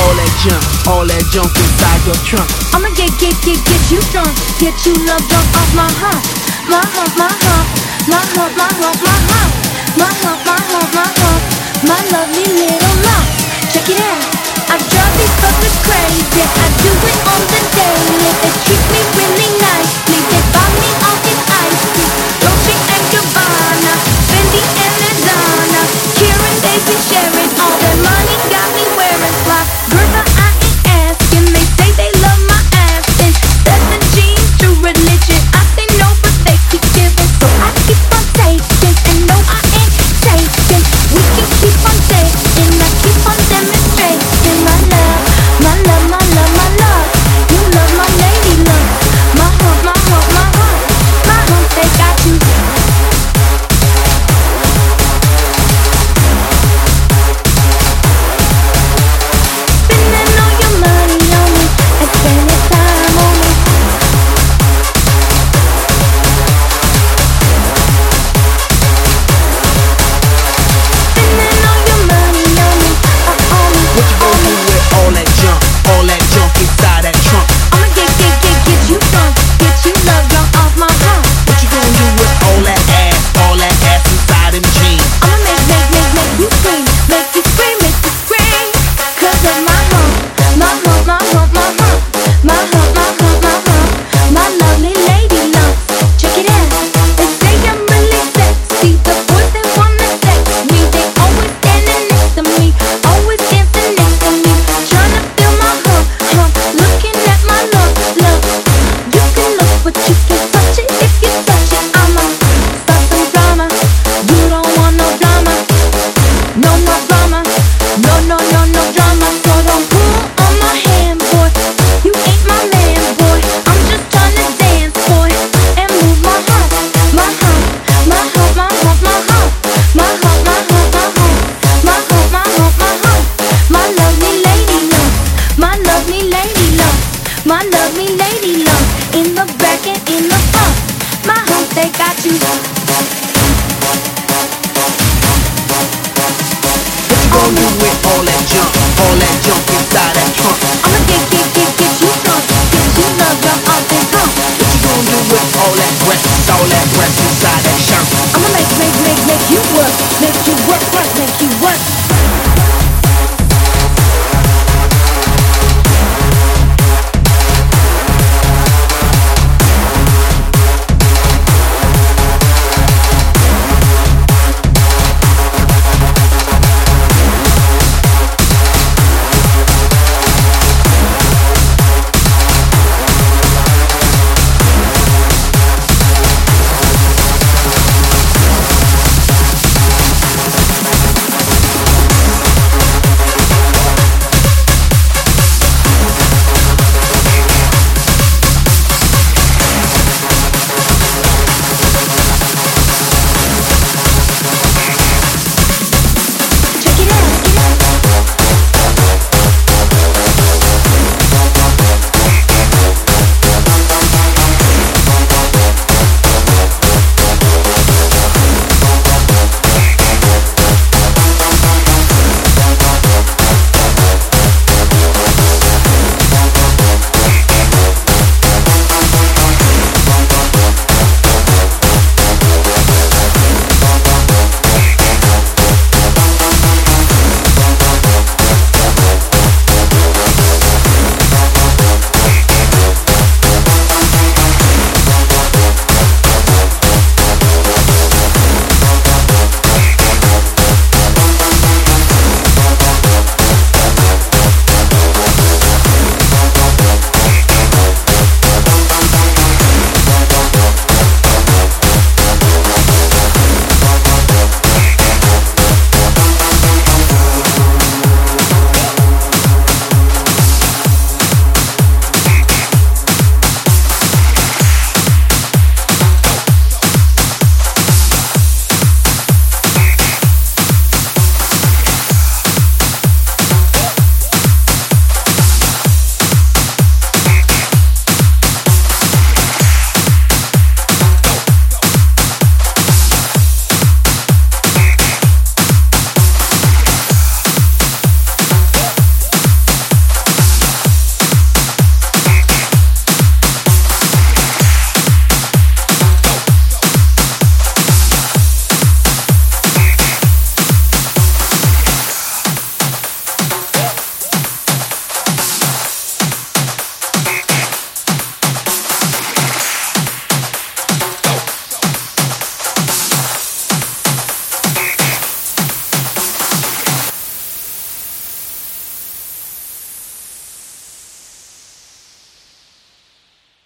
all that junk, all that junk inside your trunk. I'ma get, get, get, get you drunk, get you love drunk off my hump, my hump, my hump, my hump, my hump, my hump, my hump, my hump, my hump, my lovely little lump. My love me lady love in the back and in the front. My hump they got you. What you going do with all that junk?